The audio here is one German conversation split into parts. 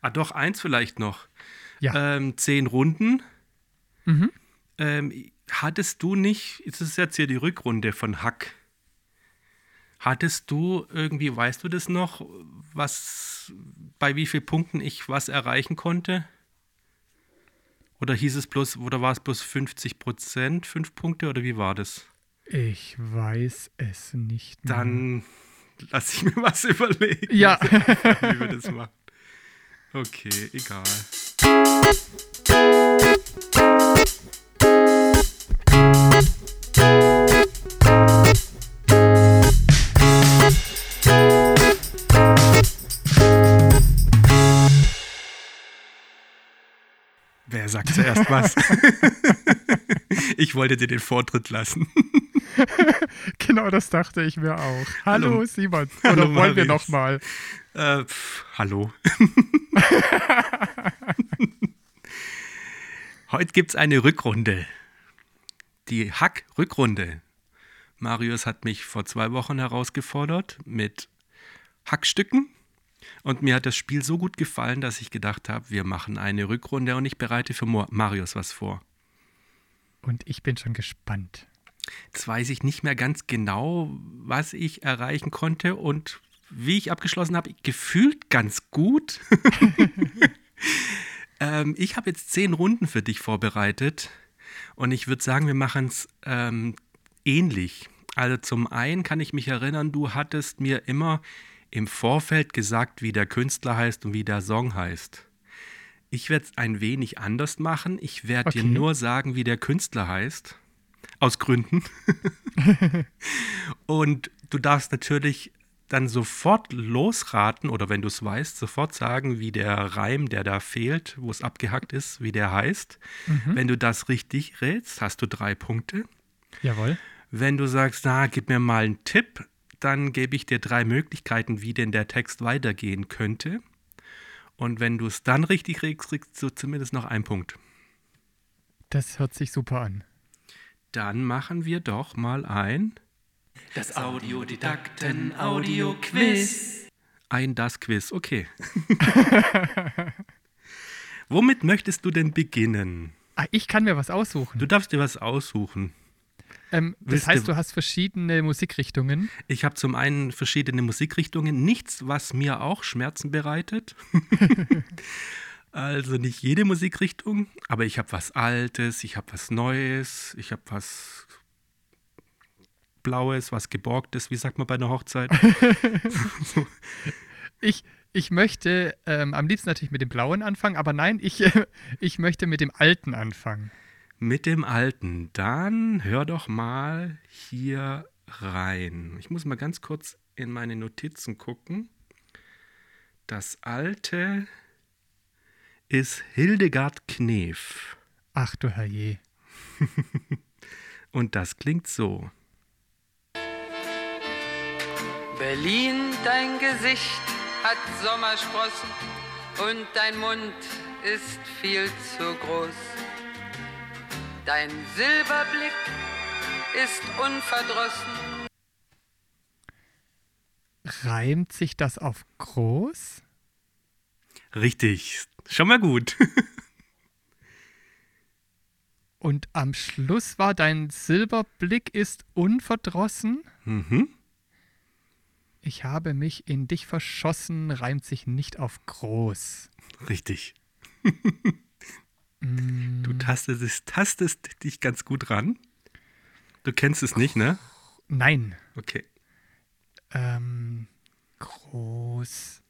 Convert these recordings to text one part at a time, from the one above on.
Ah, doch, eins vielleicht noch. Ja. Ähm, zehn Runden. Mhm. Ähm, hattest du nicht, es ist jetzt hier die Rückrunde von Hack. Hattest du irgendwie, weißt du das noch, was, bei wie vielen Punkten ich was erreichen konnte? Oder hieß es bloß, oder war es bloß 50 Prozent, fünf Punkte, oder wie war das? Ich weiß es nicht mehr. Dann lass ich mir was überlegen, Ja. wie wir das machen. Okay, egal. Wer sagt zuerst was? ich wollte dir den Vortritt lassen. genau das dachte ich mir auch. Hallo, Hallo. Simon. Hallo, Oder wollen wir Marius. noch mal? Äh, hallo. Heute gibt es eine Rückrunde. Die Hack-Rückrunde. Marius hat mich vor zwei Wochen herausgefordert mit Hackstücken. Und mir hat das Spiel so gut gefallen, dass ich gedacht habe, wir machen eine Rückrunde und ich bereite für Marius was vor. Und ich bin schon gespannt. Jetzt weiß ich nicht mehr ganz genau, was ich erreichen konnte und wie ich abgeschlossen habe. Gefühlt ganz gut. ähm, ich habe jetzt zehn Runden für dich vorbereitet und ich würde sagen, wir machen es ähm, ähnlich. Also zum einen kann ich mich erinnern, du hattest mir immer im Vorfeld gesagt, wie der Künstler heißt und wie der Song heißt. Ich werde es ein wenig anders machen. Ich werde dir Okay. nur sagen, wie der Künstler heißt. Aus Gründen. und du darfst natürlich dann sofort losraten oder wenn du es weißt, sofort sagen, wie der Reim, der da fehlt, wo es abgehackt ist, wie der heißt. Wenn du das richtig rätst, hast du drei Punkte. Jawohl. Wenn du sagst, na, gib mir mal einen Tipp, dann gebe ich dir drei Möglichkeiten, wie denn der Text weitergehen könnte. Und wenn du es dann richtig rätst, kriegst du zumindest noch einen Punkt. Das hört sich super an. Dann machen wir doch mal ein, Das Audiodidakten-Audio-Quiz. ein das Quiz. Okay. Womit möchtest du denn beginnen? Ah, ich kann mir was aussuchen. Du darfst dir was aussuchen. ähm, das willst heißt, du hast verschiedene Musikrichtungen. Ich habe zum einen verschiedene Musikrichtungen, nichts, was mir auch Schmerzen bereitet. also nicht jede Musikrichtung, aber ich habe was Altes, ich habe was Neues, ich habe was Blaues, was Geborgtes, wie sagt man bei einer Hochzeit? Ich, ich möchte ähm, am liebsten natürlich mit dem Blauen anfangen, aber nein, ich, äh, ich möchte mit dem Alten anfangen. Mit dem Alten. Dann hör doch mal hier rein. Ich muss mal ganz kurz in meine Notizen gucken. Das Alte ist Hildegard Knef. Ach du Herrje. Und das klingt so. Berlin, dein Gesicht hat Sommersprossen und dein Mund ist viel zu groß. Dein Silberblick ist unverdrossen. Reimt sich das auf groß? Richtig. Schon mal gut. Und am Schluss war dein Silberblick ist unverdrossen? mhm. Ich habe mich in dich verschossen, reimt sich nicht auf groß. Richtig. Du tastest, tastest dich ganz gut ran. Du kennst es nicht, ne? Nein. Okay. Ähm, groß.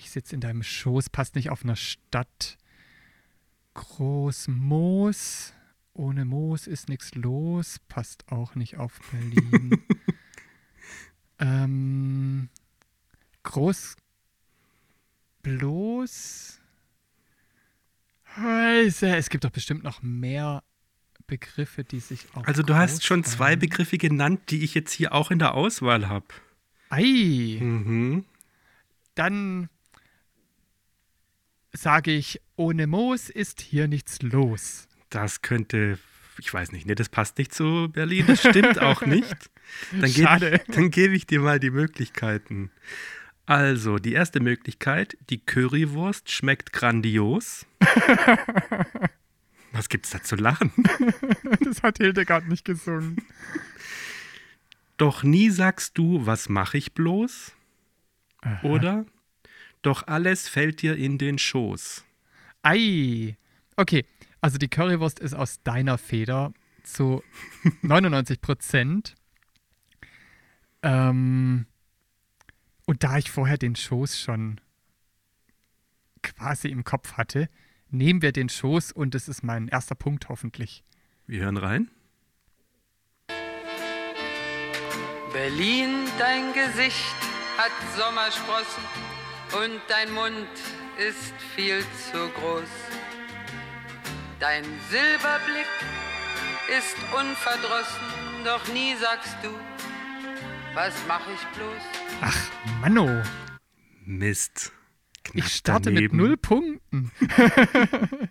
Ich sitze in deinem Schoß, passt nicht auf einer Stadt. Groß Moos. Ohne Moos ist nichts los, passt auch nicht auf Berlin. ähm, groß. Bloß. Scheiße, Es gibt doch bestimmt noch mehr Begriffe, die sich auf. Also du hast schon zwei. Begriffe genannt, die ich jetzt hier auch in der Auswahl habe. Ei! Mhm. Dann sage ich, ohne Moos ist hier nichts los. Das könnte, ich weiß nicht, ne, das passt nicht zu Berlin, das stimmt auch nicht. Dann gebe Schade. ich, dann gebe ich dir mal die Möglichkeiten. Also, die erste Möglichkeit, die Currywurst schmeckt grandios. Was gibt's da zu lachen? Das hat Hildegard nicht gesungen. Doch nie sagst du, was mache ich bloß? Oder? Doch alles fällt dir in den Schoß. Ei. Okay, also die Currywurst ist aus deiner Feder zu 99 Prozent. Ähm, und da ich vorher den Schoß schon quasi im Kopf hatte, nehmen wir den Schoß und das ist mein erster Punkt hoffentlich. Wir hören rein. Berlin, dein Gesicht hat Sommersprossen und dein Mund ist viel zu groß. Dein Silberblick ist unverdrossen, doch nie sagst du, was mach ich bloß? Ach, Manno, Mist. ich Knapp starte daneben. mit null Punkten.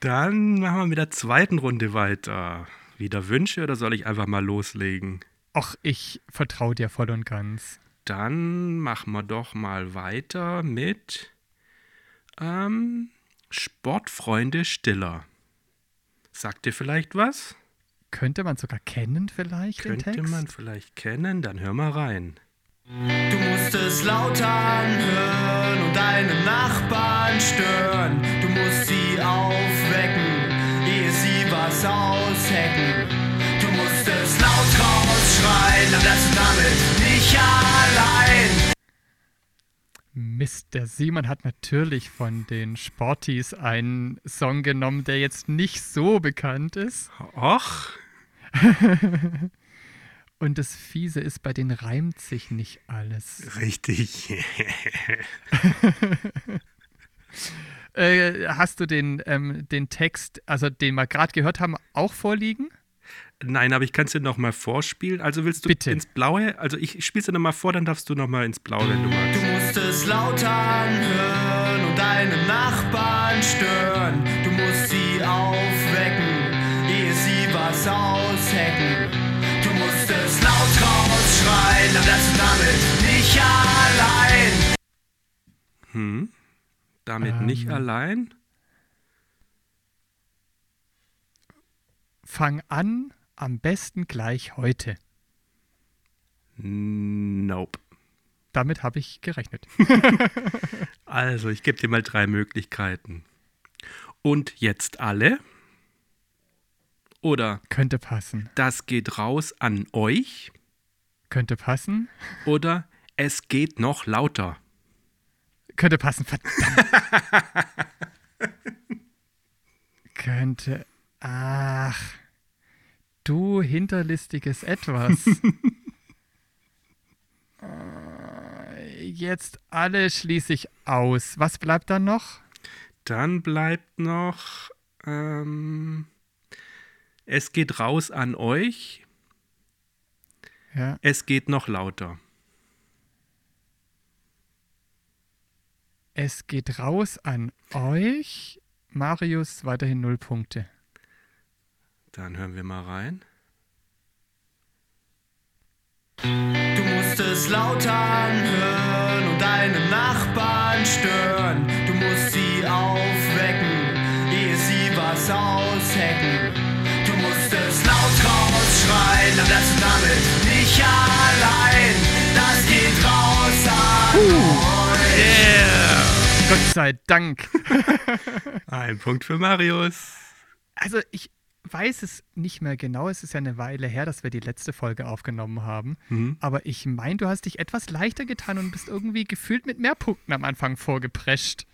Dann machen wir mit der zweiten Runde weiter. Wieder Wünsche oder soll ich einfach mal loslegen? Och, ich vertraue dir voll und ganz. Dann machen wir doch mal weiter mit ähm, Sportfreunde Stiller. Sagt dir vielleicht was? Könnte man sogar kennen vielleicht den Könnte Text? man vielleicht kennen, dann hör mal rein. Du musst es laut anhören und deine Nachbarn stören. Du musst sie aufwecken, ehe sie was aushecken. Du musst es laut rausschreien, dann bleibst du damit nicht allein. Mist, der Simon hat natürlich von den Sporties einen Song genommen, der jetzt nicht so bekannt ist. Och, Und das Fiese ist, bei denen reimt sich nicht alles. richtig. Äh, hast du den, ähm, den Text, also den wir gerade gehört haben, auch vorliegen? Nein, aber ich kann es dir nochmal vorspielen. Also willst du Bitte. ins Blaue? Also ich spiele es dir nochmal vor, dann darfst du nochmal ins Blaue, wenn du Du magst. musst es laut anhören und deine Nachbarn stören. Du musst sie aufwecken, ehe sie was aushecken. Du musst es laut rausschreien, dann bleibst du damit nicht allein. Hm? Damit nicht Ähm. allein? Fang an, am besten gleich heute. Nope. Damit habe ich gerechnet. Also, ich gebe dir mal drei Möglichkeiten. Und jetzt alle? Oder Könnte passen. das geht raus an euch? Könnte passen. Oder es geht noch lauter? Könnte passen, verdammt. Könnte. Ach. Du hinterlistiges Etwas. Äh, Jetzt alle schließe ich aus. Was bleibt dann noch? Dann bleibt noch, ähm, es geht raus an euch, Ja. es geht noch lauter. Es geht raus an euch. Marius weiterhin null Punkte. Dann hören wir mal rein. Du musst es laut anhören und deine Nachbarn stören. Du musst sie aufwecken, ehe sie was aushecken. Du musst es laut rausschreien, dann bleibst du damit nicht allein. Das geht raus an euch. Gott sei Dank. Ein Punkt für Marius. Also ich weiß es nicht mehr genau. Es ist ja eine Weile her, dass wir die letzte Folge aufgenommen haben. Mhm. Aber ich meine, du hast dich etwas leichter getan und bist irgendwie gefühlt mit mehr Punkten am Anfang vorgeprescht.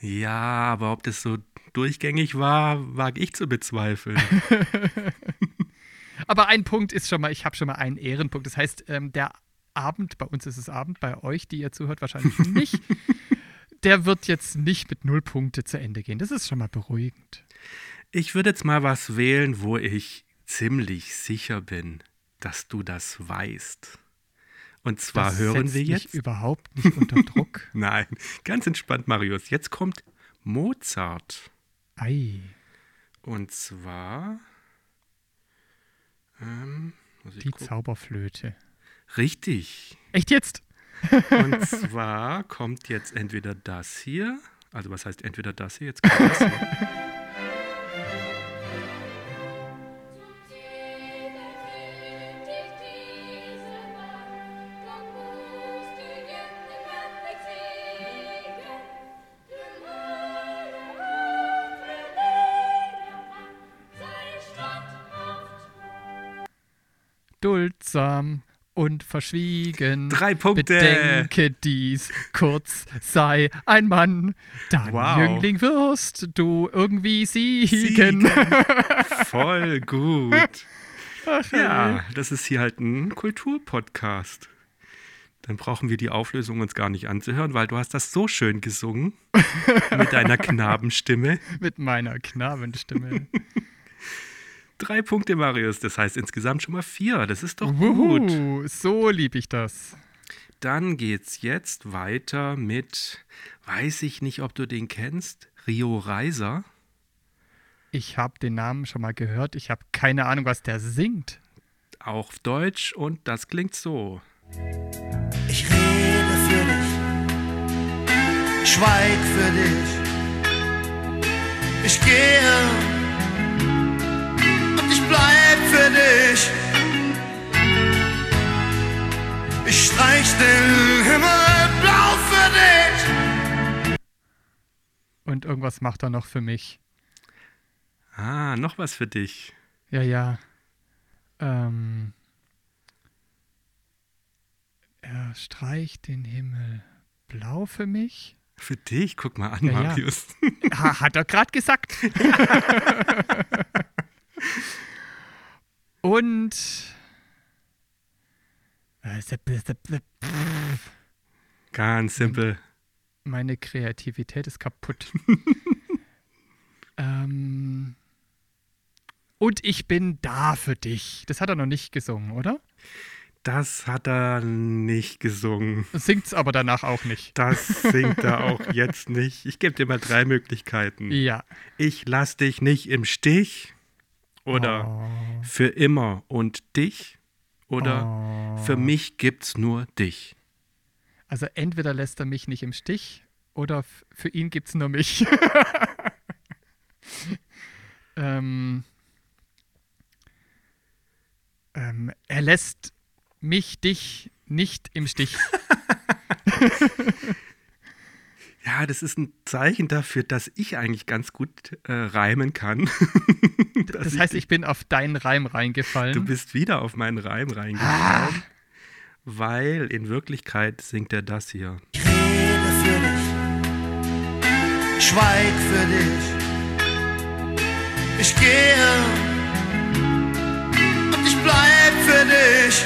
Ja, aber ob das so durchgängig war, wage ich zu bezweifeln. Aber ein Punkt ist schon mal, ich habe schon mal einen Ehrenpunkt. Das heißt, ähm, der Abend, bei uns ist es Abend, bei euch, die ihr zuhört, wahrscheinlich nicht. Der wird jetzt nicht mit null Punkte zu Ende gehen. Das ist schon mal beruhigend. Ich würde jetzt mal was wählen, wo ich ziemlich sicher bin, dass du das weißt. Und zwar Das hören wir mich jetzt. überhaupt nicht unter Druck. Nein, ganz entspannt, Marius. Jetzt kommt Mozart. Ei. Und zwar. Ähm, Die. Zauberflöte. Richtig. Echt jetzt? Und zwar kommt jetzt entweder das hier, also was heißt entweder das hier, jetzt kommt das hier. Duldsam und verschwiegen. Drei Punkte. Bedenke dies, kurz sei ein Mann. Dann, Wow. Jüngling, wirst du irgendwie siegen. Siegen. Voll gut. Ja, das ist hier halt ein Kulturpodcast. Dann brauchen wir die Auflösung uns gar nicht anzuhören, weil du hast das so schön gesungen mit deiner Knabenstimme. Mit meiner Knabenstimme. Drei Punkte, Marius. Das heißt insgesamt schon mal vier. Das ist doch gut. So lieb ich das. Dann geht's jetzt weiter mit, weiß ich nicht, ob du den kennst, Rio Reiser. Ich habe den Namen schon mal gehört. Ich habe keine Ahnung, was der singt. Auch auf Deutsch und das klingt so. Ich rede für dich, ich schweig für dich. Ich gehe und ich bleib für dich. Ich streich den Himmel blau für dich. Und irgendwas macht er noch für mich. Ah, noch was für dich. Ja, ja. Ähm, er streicht den Himmel blau für mich. Für dich? Guck mal an, Ja, ja. Marius. Ha, hat er gerade gesagt. Und äh, Ganz simpel. meine Kreativität ist kaputt. ähm, und ich bin da für dich. Das hat er noch nicht gesungen, oder? Das hat er nicht gesungen. Singt's aber danach auch nicht. Das singt er auch jetzt nicht. Ich gebe dir mal drei Möglichkeiten. Ja. Ich lass dich nicht im Stich. Oder Oh. für immer und dich. Oder Oh. für mich gibt's nur dich. Also entweder lässt er mich nicht im Stich oder für ihn gibt's nur mich. ähm, ähm, er lässt mich, dich nicht im Stich. Ja, das ist ein Zeichen dafür, dass ich eigentlich ganz gut äh, reimen kann. Das heißt, ich bin auf deinen Reim reingefallen. Du bist wieder auf meinen Reim reingekommen. Weil in Wirklichkeit singt er das hier. Ich rede für dich, ich schweig für dich. Ich gehe und ich bleib für dich.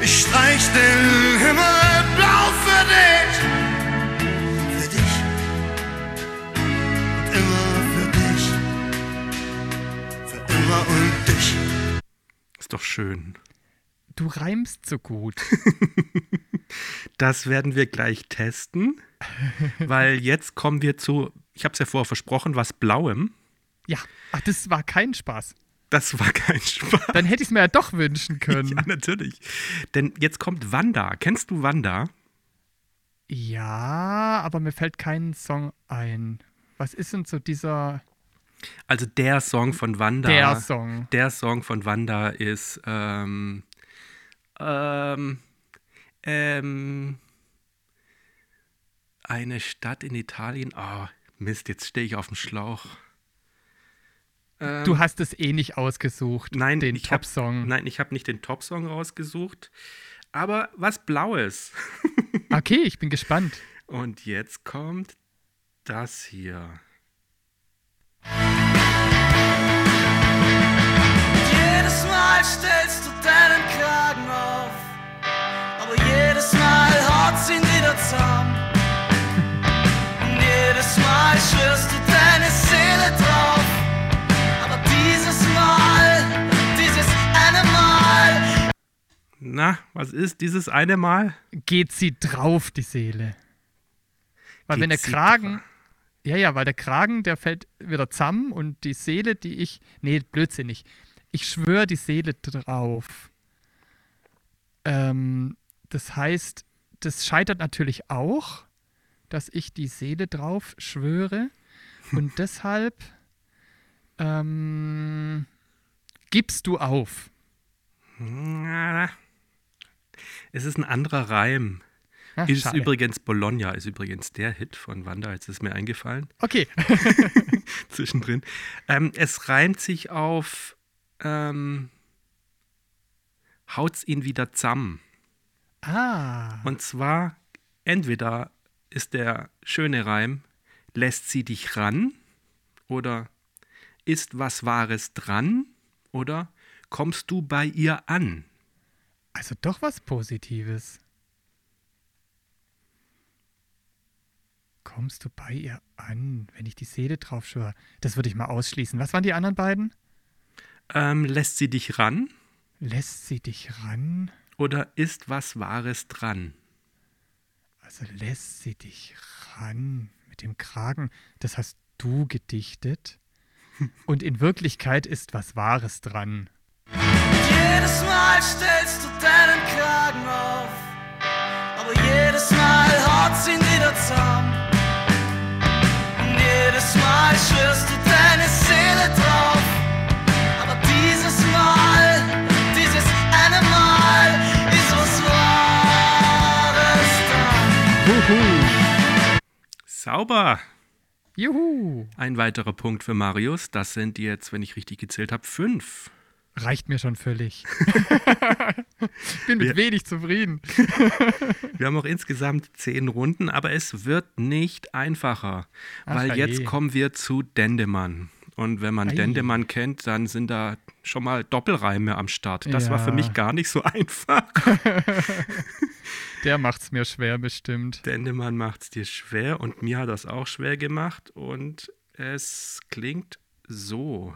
Ich streich den Himmel dich. Für dich und immer für dich. Für immer und dich. Ist doch schön. du reimst so gut. Das werden wir gleich testen, weil jetzt kommen wir zu, ich habe es ja vorher versprochen, was Blauem. Ja, ach, das war kein Spaß. Das war kein Spaß. Dann hätte ich es mir ja doch wünschen können. Ja, natürlich. Denn jetzt kommt Wanda. Kennst du Wanda? Ja, aber mir fällt kein Song ein. Was ist denn so dieser Also der Song von Wanda. der Song? Der Song von Wanda ist ähm, ähm, ähm, eine Stadt in Italien. Oh, Mist, jetzt stehe ich auf dem Schlauch. Ähm, Du hast es eh nicht ausgesucht, nein, den Top-Song. Nein, ich habe nicht den Top-Song rausgesucht, aber was Blaues. Okay, ich bin gespannt. Und jetzt kommt das hier. Jedes Mal stellst du deinen Kragen auf, aber jedes Mal haut sie ihn wieder zusammen. Und jedes Mal schwörst du deine Na, was ist dieses eine Mal? Geht sie drauf, die Seele? Weil Geht wenn der Kragen, ja, ja, weil der Kragen, der fällt wieder zusammen und die Seele, die ich, nee, blödsinnig. Ich schwöre die Seele drauf. Ähm, das heißt, das scheitert natürlich auch, dass ich die Seele drauf schwöre. Und deshalb ähm, gibst du auf. Es ist ein anderer Reim. Ach, Ist schade. übrigens Bologna, ist übrigens der Hit von Wanda, jetzt ist mir eingefallen, Okay. zwischendrin. Ähm, es reimt sich auf ähm, Haut's ihn wieder zusammen. ah. Und zwar, entweder ist der schöne Reim, lässt sie dich ran oder ist was Wahres dran oder kommst du bei ihr an? Also doch was Positives. Kommst du bei ihr an, wenn ich die Seele drauf schwöre? Das würde ich mal ausschließen. Was waren die anderen beiden? Ähm, lässt sie dich ran Lässt sie dich ran? oder ist was Wahres dran? Also lässt sie dich ran mit dem Kragen. Das hast du gedichtet. Und in Wirklichkeit ist was Wahres dran. Jedes Mal stellst du deinen Kragen auf, aber jedes Mal haut's ihn wieder zusammen. Und jedes Mal schwörst du deine Seele drauf, aber dieses Mal, dieses eine Mal ist was Wahres. Sauber! Juhu! Ein weiterer Punkt für Marius. Das sind jetzt, wenn ich richtig gezählt habe, fünf. Reicht mir schon völlig. Bin mit Wir- wenig zufrieden. Wir haben auch insgesamt zehn Runden, aber es wird nicht einfacher, Ach, weil herrje. jetzt kommen wir zu Dendemann. Und wenn man Ei. Dendemann kennt, dann sind da schon mal Doppelreime am Start. Das war für Ja. mich gar nicht so einfach. Der macht's mir schwer bestimmt. Dendemann macht es dir schwer und mir hat das auch schwer gemacht und es klingt so.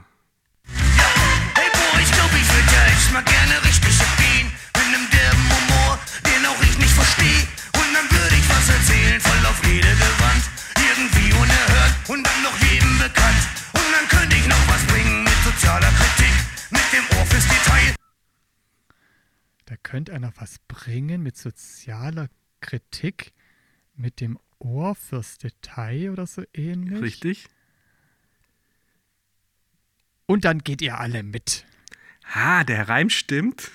Ich glaub, ich würd ja echt mal gerne richtig abgehen. Mit nem derben Humor, den auch ich nicht versteh. Und dann würde ich was erzählen, voll auf jede Gewand. Irgendwie unerhört und dann noch jedem bekannt. Und dann könnte ich noch was bringen mit sozialer Kritik. Mit dem Ohr fürs Detail. Da könnte einer was bringen mit sozialer Kritik, mit dem Ohr fürs Detail oder so ähnlich. Richtig? Und dann geht ihr alle mit. Ha, der Reim stimmt.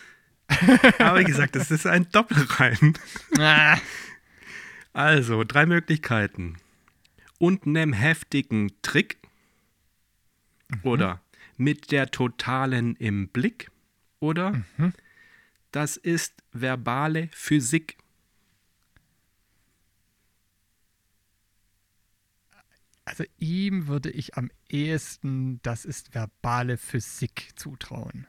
Aber wie gesagt, es ist ein Doppelreim. Ah, Also, drei Möglichkeiten. Und nem heftigen Trick. Oder mit der totalen im Blick. Oder das ist verbale Physik. also ihm würde ich am ehesten, das ist verbale Physik zutrauen.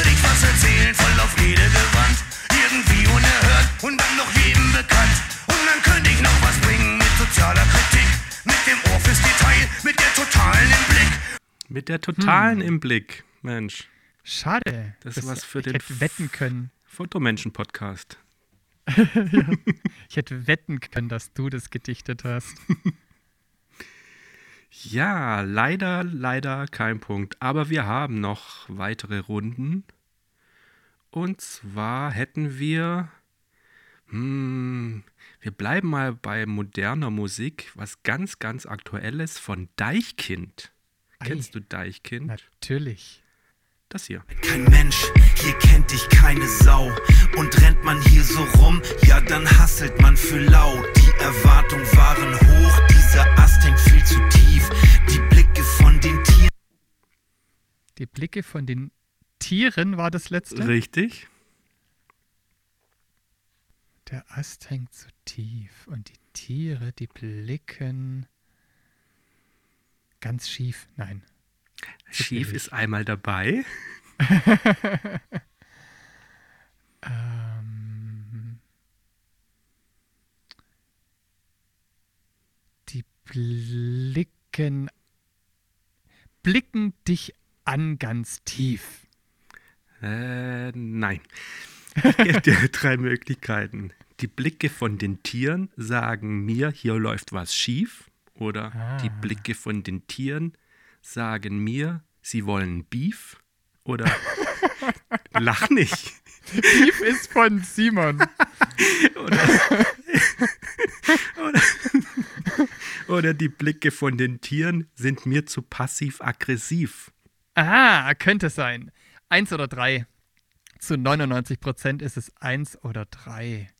Würde ich was erzählen, voll auf jede Gewand. Irgendwie unerhört und dann noch jedem bekannt. Und dann könnte ich noch was bringen mit sozialer Kritik. Mit dem Ohr fürs Detail, mit der totalen im Blick. Mit der totalen im Blick. Mensch, Schade. Das ist was für ich den hätte wetten können. Fotomenschen-Podcast. Ich hätte wetten können, dass du das gedichtet hast. Ja, leider, leider kein Punkt. Aber wir haben noch weitere Runden. Und zwar hätten wir. Hm, wir bleiben mal bei moderner Musik. Was ganz, ganz Aktuelles von Deichkind. Ei. Kennst du Deichkind? Natürlich. Das hier. Kein Mensch, hier kennt dich keine Sau. Und rennt man hier so rum, ja dann hasselt man für lau. Die Erwartungen waren hoch, dieser Ast hängt viel zu tief. Die Blicke von den Tieren. Die Blicke von den Tieren war das letzte. Richtig. Der Ast hängt zu tief und die Tiere, die blicken ganz schief. Nein. Schief ist einmal dabei. Ähm, die blicken blicken dich an ganz tief. Äh, nein. Ich gebe dir drei Möglichkeiten. Die Blicke von den Tieren sagen mir, hier läuft was schief. Oder die Ah. Blicke von den Tieren sagen mir, sie wollen Beef. Oder lach nicht. Beef ist von Simon. Oder die Blicke von den Tieren sind mir zu passiv-aggressiv. Ah, könnte sein. Eins oder drei. Zu 99 Prozent ist es eins oder drei.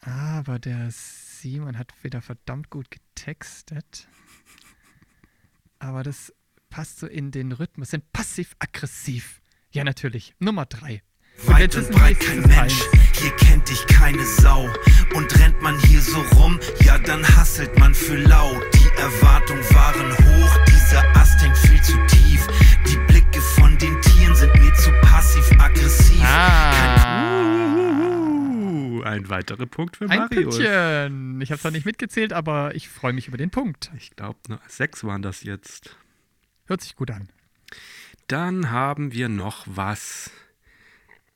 Aber der Simon hat wieder verdammt gut getextet. Aber das passt so in den Rhythmus. Sind passiv-aggressiv. Ja, natürlich. Nummer drei. Weit und breit kein. Mensch, hier kennt dich keine Sau. Und rennt man hier so rum, ja dann hasselt man für laut. Die Erwartungen waren hoch, dieser Ast hängt viel zu tief. Die Blicke von den Tieren sind mir zu passiv-aggressiv. Ah. Ein weiterer Punkt für Ein Marius. Pünktchen. Ich habe zwar nicht mitgezählt, aber ich freue mich über den Punkt. Ich glaube, sechs waren das jetzt. Hört sich gut an. Dann haben wir noch was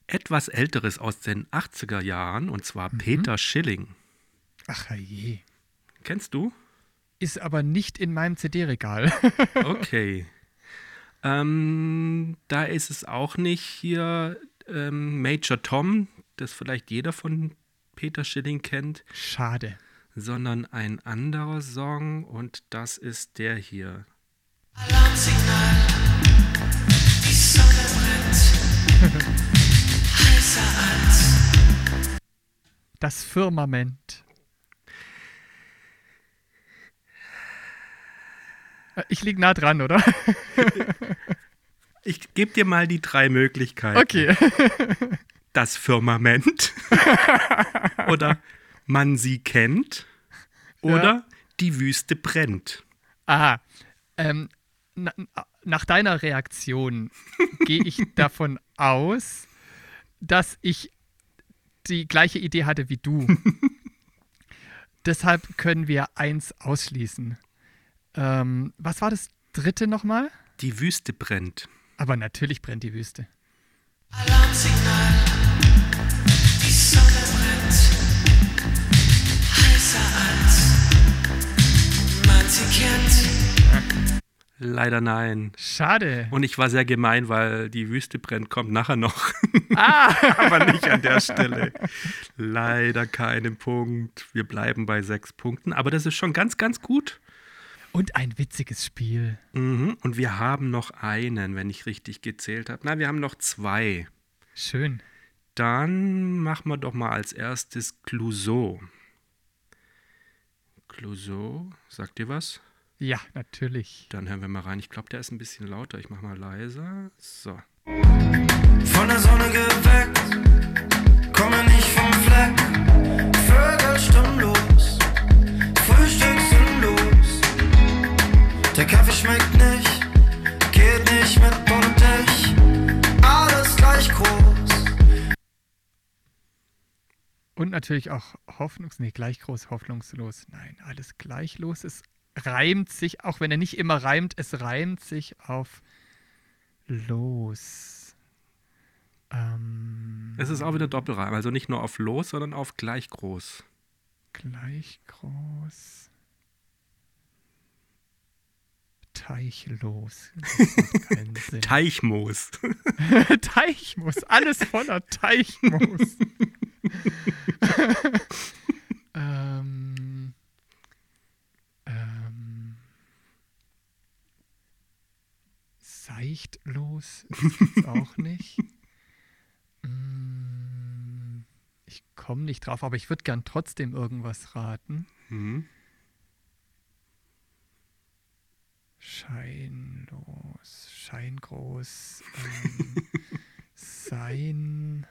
etwas Älteres aus den 80er Jahren, und zwar Peter Schilling. Ach je. Kennst du? Ist aber nicht in meinem CD-Regal. Okay. ähm, da ist es auch nicht hier ähm, Major Tom, das vielleicht jeder von Peter Schilling kennt, Schade. sondern ein anderer Song und das ist der hier. Alarmsignal, die Sonne brennt, heißer als Das Firmament. Äh, Ich lieg nah dran, oder? Ich gebe dir mal die drei Möglichkeiten. Okay. Das Firmament oder man sie kennt oder die Wüste brennt. Aha. Ähm, na, nach deiner Reaktion gehe ich davon aus, dass ich die gleiche Idee hatte wie du. Deshalb können wir eins ausschließen. Ähm, was war das dritte nochmal? Die Wüste brennt. Aber natürlich brennt die Wüste. Alarmsignal, die Sonne brennt, heißer als man sie kennt. Leider nein. Schade. Und ich war sehr gemein, weil die Wüste brennt kommt nachher noch. Aber nicht an der Stelle. Leider keinen Punkt. Wir bleiben bei sechs Punkten. Aber das ist schon ganz, ganz gut. Und ein witziges Spiel. Mhm. Und wir haben noch einen, wenn ich richtig gezählt habe. Na, wir haben noch zwei. Schön. Dann machen wir doch mal als erstes Clouseau. Clouseau, sagt ihr was? Ja, natürlich. Dann hören wir mal rein. Ich glaube, der ist ein bisschen lauter. Ich mache mal leiser. So. Von der Sonne geweckt, komme nicht vom Fleck. Vögel stimmlos, Frühstück sinnlos. Der Kaffee schmeckt nicht, geht nicht mit dich. Alles gleich groß. Und natürlich auch hoffnungs... Nee, gleich groß, hoffnungslos. Nein, alles gleich los. Reimt sich, auch wenn er nicht immer reimt, es reimt sich auf los. Ähm, Es ist auch wieder Doppelreim. Also nicht nur auf los, sondern auf gleich groß. gleich groß. Teichlos. Teichmoos. Teichmoos, alles voller Teichmoos. ähm, seichtlos ist es auch nicht. Mm, ich komme nicht drauf, aber ich würde gern trotzdem irgendwas raten. Mhm. Scheinlos, scheingroß, ähm, sein,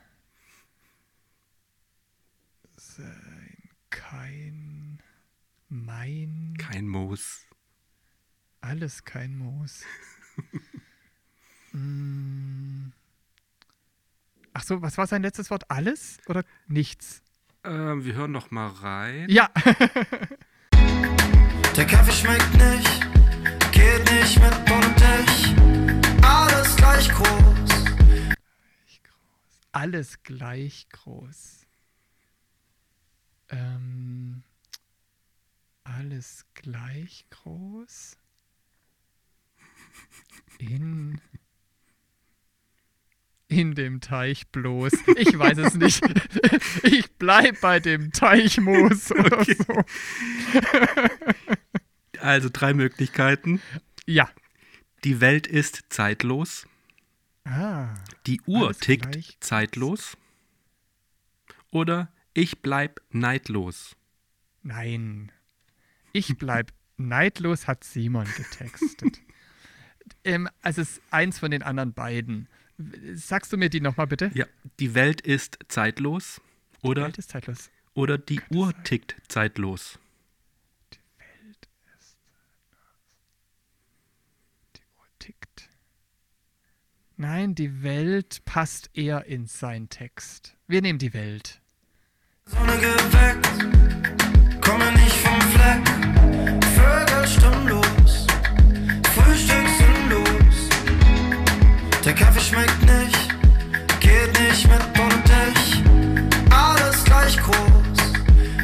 sein, kein, mein, Kein Moos. alles kein Moos. Mm. Ach so, was war sein letztes Wort? Alles oder nichts? Ähm, wir hören noch mal rein. Ja, Der Kaffee schmeckt nicht, geht nicht mit dich. Alles gleich groß. alles gleich groß. Ähm, alles gleich groß. In, in dem Teich bloß. Ich weiß es nicht. Ich bleib bei dem Teichmoos oder Okay. so. Also drei Möglichkeiten. Ja. Die Welt ist zeitlos. Ah. Die Uhr tickt gleich. zeitlos. Oder ich bleib neidlos. Nein. Ich bleib neidlos, hat Simon getextet. ähm, also es ist eins von den anderen beiden. Sagst du mir die nochmal bitte? Ja, die Welt ist zeitlos. Oder, Welt ist zeitlos. oder die Uhr tickt zeitlos. Die Uhr tickt. Nein, die Welt passt eher in seinen Text. Wir nehmen die Welt. Sonne geweckt, komme nicht vom Fleck. Vögel stimmlos, Der Kaffee schmeckt nicht, geht nicht mit und dich. Alles gleich groß,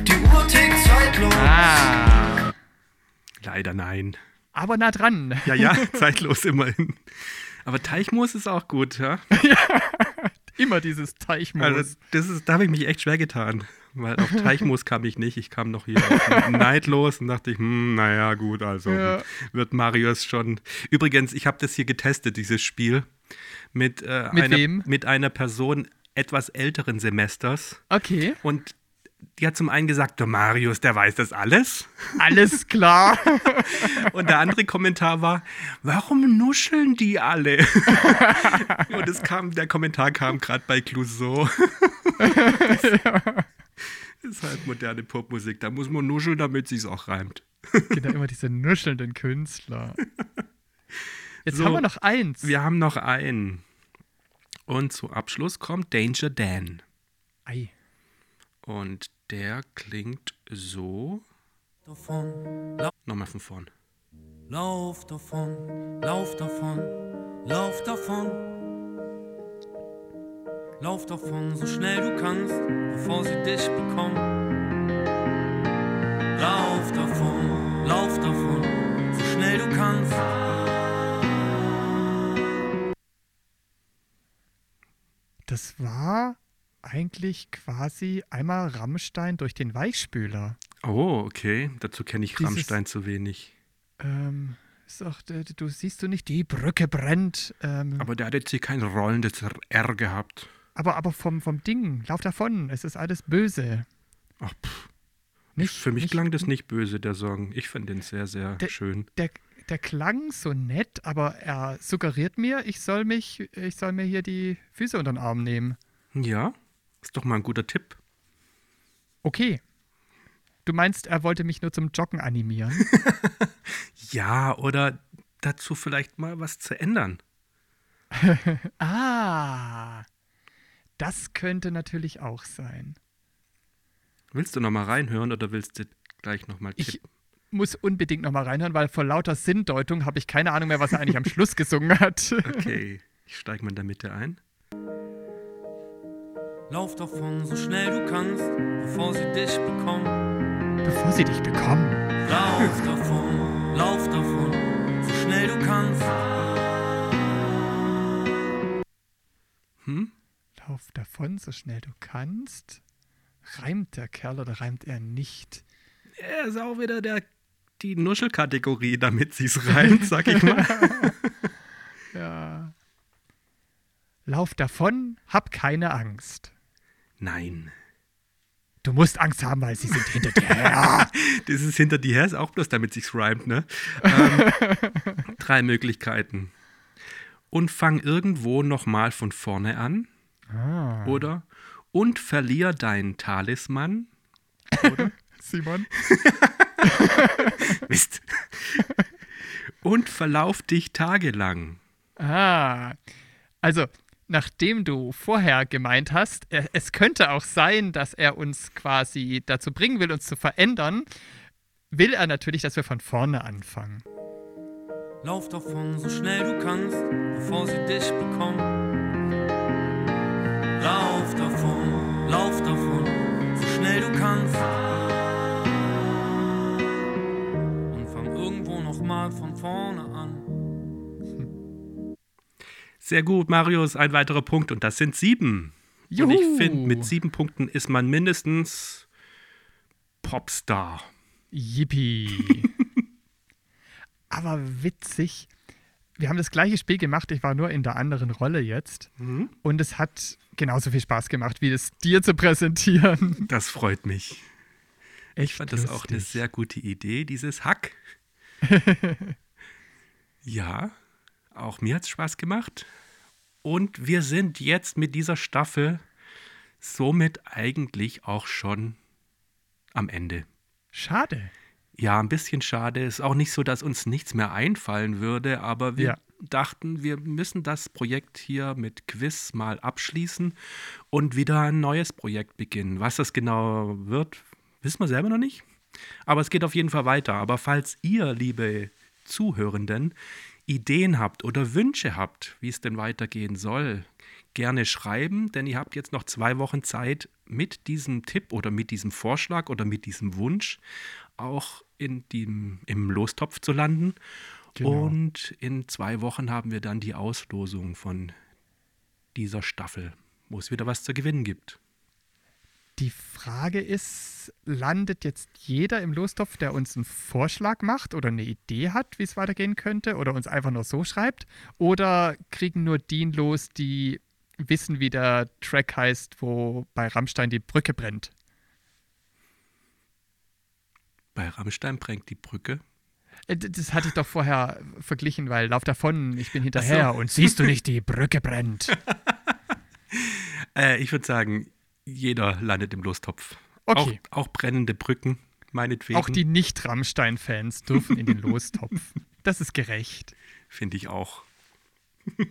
die Uhr tickt zeitlos. Ah. Leider nein. Aber nah dran. Ja, ja, zeitlos immerhin. Aber Teichmoos ist auch gut, ja. Immer dieses Teichmoos. Also das ist, da habe ich mich echt schwer getan. Weil auf Teichmoos kam ich nicht. Ich kam noch hier auf neidlos und dachte ich, hm, naja, gut, also Ja. wird Marius schon. Übrigens, ich habe das hier getestet, dieses Spiel, mit, äh, Mit einer, mit einer Person etwas älteren Semesters. okay, Und die hat zum einen gesagt, der Marius, der weiß das alles. alles klar. Und der andere Kommentar war, warum nuscheln die alle? Und es kam, der Kommentar kam gerade bei Clouseau. Das ist halt moderne Popmusik. Da muss man nuscheln, damit sich's auch reimt. genau, immer diese nuschelnden Künstler. Jetzt So, haben wir noch eins. Wir haben noch einen. Und zu Abschluss kommt Danger Dan. Ei. Und der klingt so. Davon, Nochmal von vorn. lauf davon, lauf davon, lauf davon. Lauf davon, so schnell du kannst, bevor sie dich bekommen. Das war eigentlich quasi einmal Rammstein durch den Weichspüler. Oh, okay. Dazu kenne ich Dieses- Rammstein zu wenig. Ähm, auch, äh, du siehst du nicht, die Brücke brennt. Ähm, aber, Aber der hat jetzt hier kein rollendes R gehabt. aber, vom, vom Ding, lauf davon, es ist alles böse. Ach, pff. Nicht, Für mich nicht, klang das nicht böse, der Song. Ich fand den sehr, sehr Der- schön. Der, der klang so nett, aber er suggeriert mir, ich soll mich, ich soll mir hier die Füße unter den Arm nehmen. Ja, ist doch mal ein guter Tipp. Okay. Du meinst, er wollte mich nur zum Joggen animieren? Ja, oder dazu vielleicht mal was zu ändern. ah, das könnte natürlich auch sein. Willst du noch mal reinhören oder willst du gleich noch mal Ich tippen? Muss unbedingt nochmal reinhören, weil vor lauter Sinndeutung habe ich keine Ahnung mehr, was er eigentlich am Schluss gesungen hat. Okay, ich steige mal in der Mitte ein. Lauf davon, so schnell du kannst, bevor sie dich bekommen. Bevor sie dich bekommen. Lauf davon, lauf davon, so schnell du kannst. Hm? Lauf davon, so schnell du kannst. Reimt der Kerl oder reimt er nicht? Er ist auch wieder der, die Nuschelkategorie, damit sie es reimt, sag ich mal. Ja. Lauf davon, hab keine Angst. Nein. Du musst Angst haben, weil sie sind hinter dir her. Das ist hinter dir her, ist auch bloß, damit sich's reimt, ne? Ähm, drei Möglichkeiten. Und fang irgendwo nochmal von vorne an. Ah. Oder und verlier deinen Talisman. Simon? Mist. und verlauf dich tagelang. Ah. Also, nachdem du vorher gemeint hast, er- es könnte auch sein, dass er uns quasi dazu bringen will, uns zu verändern, will er natürlich, dass wir von vorne anfangen. Lauf davon, so schnell du kannst, bevor sie dich bekommen. Lauf davon, lauf davon, so schnell du kannst. Nochmal von vorne an. Sehr gut, Marius, ein weiterer Punkt und das sind sieben. Und ich finde, mit sieben Punkten ist man mindestens Popstar. Yippie. Aber witzig. Wir haben das gleiche Spiel gemacht, ich war nur in der anderen Rolle jetzt. Mhm. Und es hat genauso viel Spaß gemacht, wie es dir zu präsentieren. Das freut mich. Echt Ich fand das auch eine lustig. sehr gute Idee, dieses Hack. ja, auch mir hat es Spaß gemacht. Und wir sind jetzt mit dieser Staffel somit eigentlich auch schon am Ende. Schade. Ja, ein bisschen schade. Ist auch nicht so, dass uns nichts mehr einfallen würde, aber wir Ja. dachten, wir müssen das Projekt hier mit Quiz mal abschließen und wieder ein neues Projekt beginnen. Was das genau wird, wissen wir selber noch nicht. Aber es geht auf jeden Fall weiter. Aber falls ihr, liebe Zuhörenden, Ideen habt oder Wünsche habt, wie es denn weitergehen soll, gerne schreiben, denn ihr habt jetzt noch zwei Wochen Zeit, mit diesem Tipp oder mit diesem Vorschlag oder mit diesem Wunsch auch in dem, im Lostopf zu landen. Genau. Und in zwei Wochen haben wir dann die Auslosung von dieser Staffel, wo es wieder was zu gewinnen gibt. Die Frage ist, landet jetzt jeder im Lostopf, der uns einen Vorschlag macht oder eine Idee hat, wie es weitergehen könnte oder uns einfach nur so schreibt? Oder kriegen nur die los, die wissen, wie der Track heißt, wo bei Rammstein die Brücke brennt? Bei Rammstein prägt die Brücke. Äh, Das hatte ich doch vorher verglichen, weil lauf davon, ich bin hinterher und siehst du nicht, die Brücke brennt. Äh, ich würde sagen, jeder landet im Lostopf. Okay. Auch, auch brennende Brücken, meinetwegen. Auch die Nicht-Rammstein-Fans dürfen in den Lostopf. Das ist gerecht. Finde ich auch.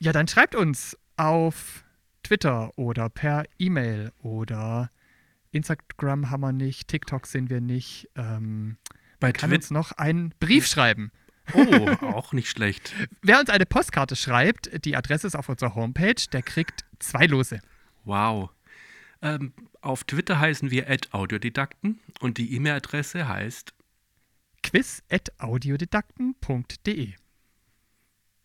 Ja, dann schreibt uns auf Twitter oder per E-Mail oder Instagram haben wir nicht, TikTok sind wir nicht. Ähm, Bei kann Twitter. uns noch einen Brief schreiben. Oh, auch nicht schlecht. Wer uns eine Postkarte schreibt, die Adresse ist auf unserer Homepage, der kriegt zwei Lose. Wow. Ähm, auf Twitter heißen wir @audiodidakten und die E-Mail-Adresse heißt quiz.audiodidakten.de.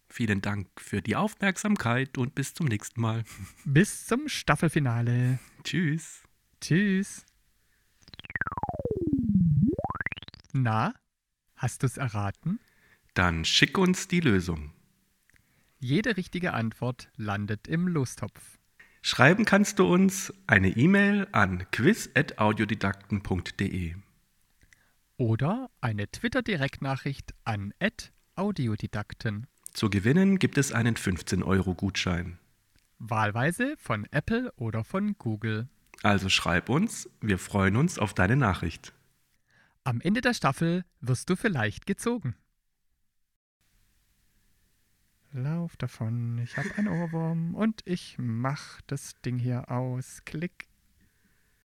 Vielen Dank für die Aufmerksamkeit und bis zum nächsten Mal. Bis zum Staffelfinale. Tschüss. Tschüss. Na, hast du's erraten? Dann schick uns die Lösung. Jede richtige Antwort landet im Lostopf. Schreiben kannst du uns eine E-Mail an quiz.audiodidakten.de. Oder eine Twitter-Direktnachricht an @audiodidakten. Zu gewinnen gibt es einen 15-Euro-Gutschein. Wahlweise von Apple oder von Google. Also schreib uns, wir freuen uns auf deine Nachricht. Am Ende der Staffel wirst du vielleicht gezogen. Lauf davon, ich hab einen Ohrwurm und ich mach das Ding hier aus. Klick.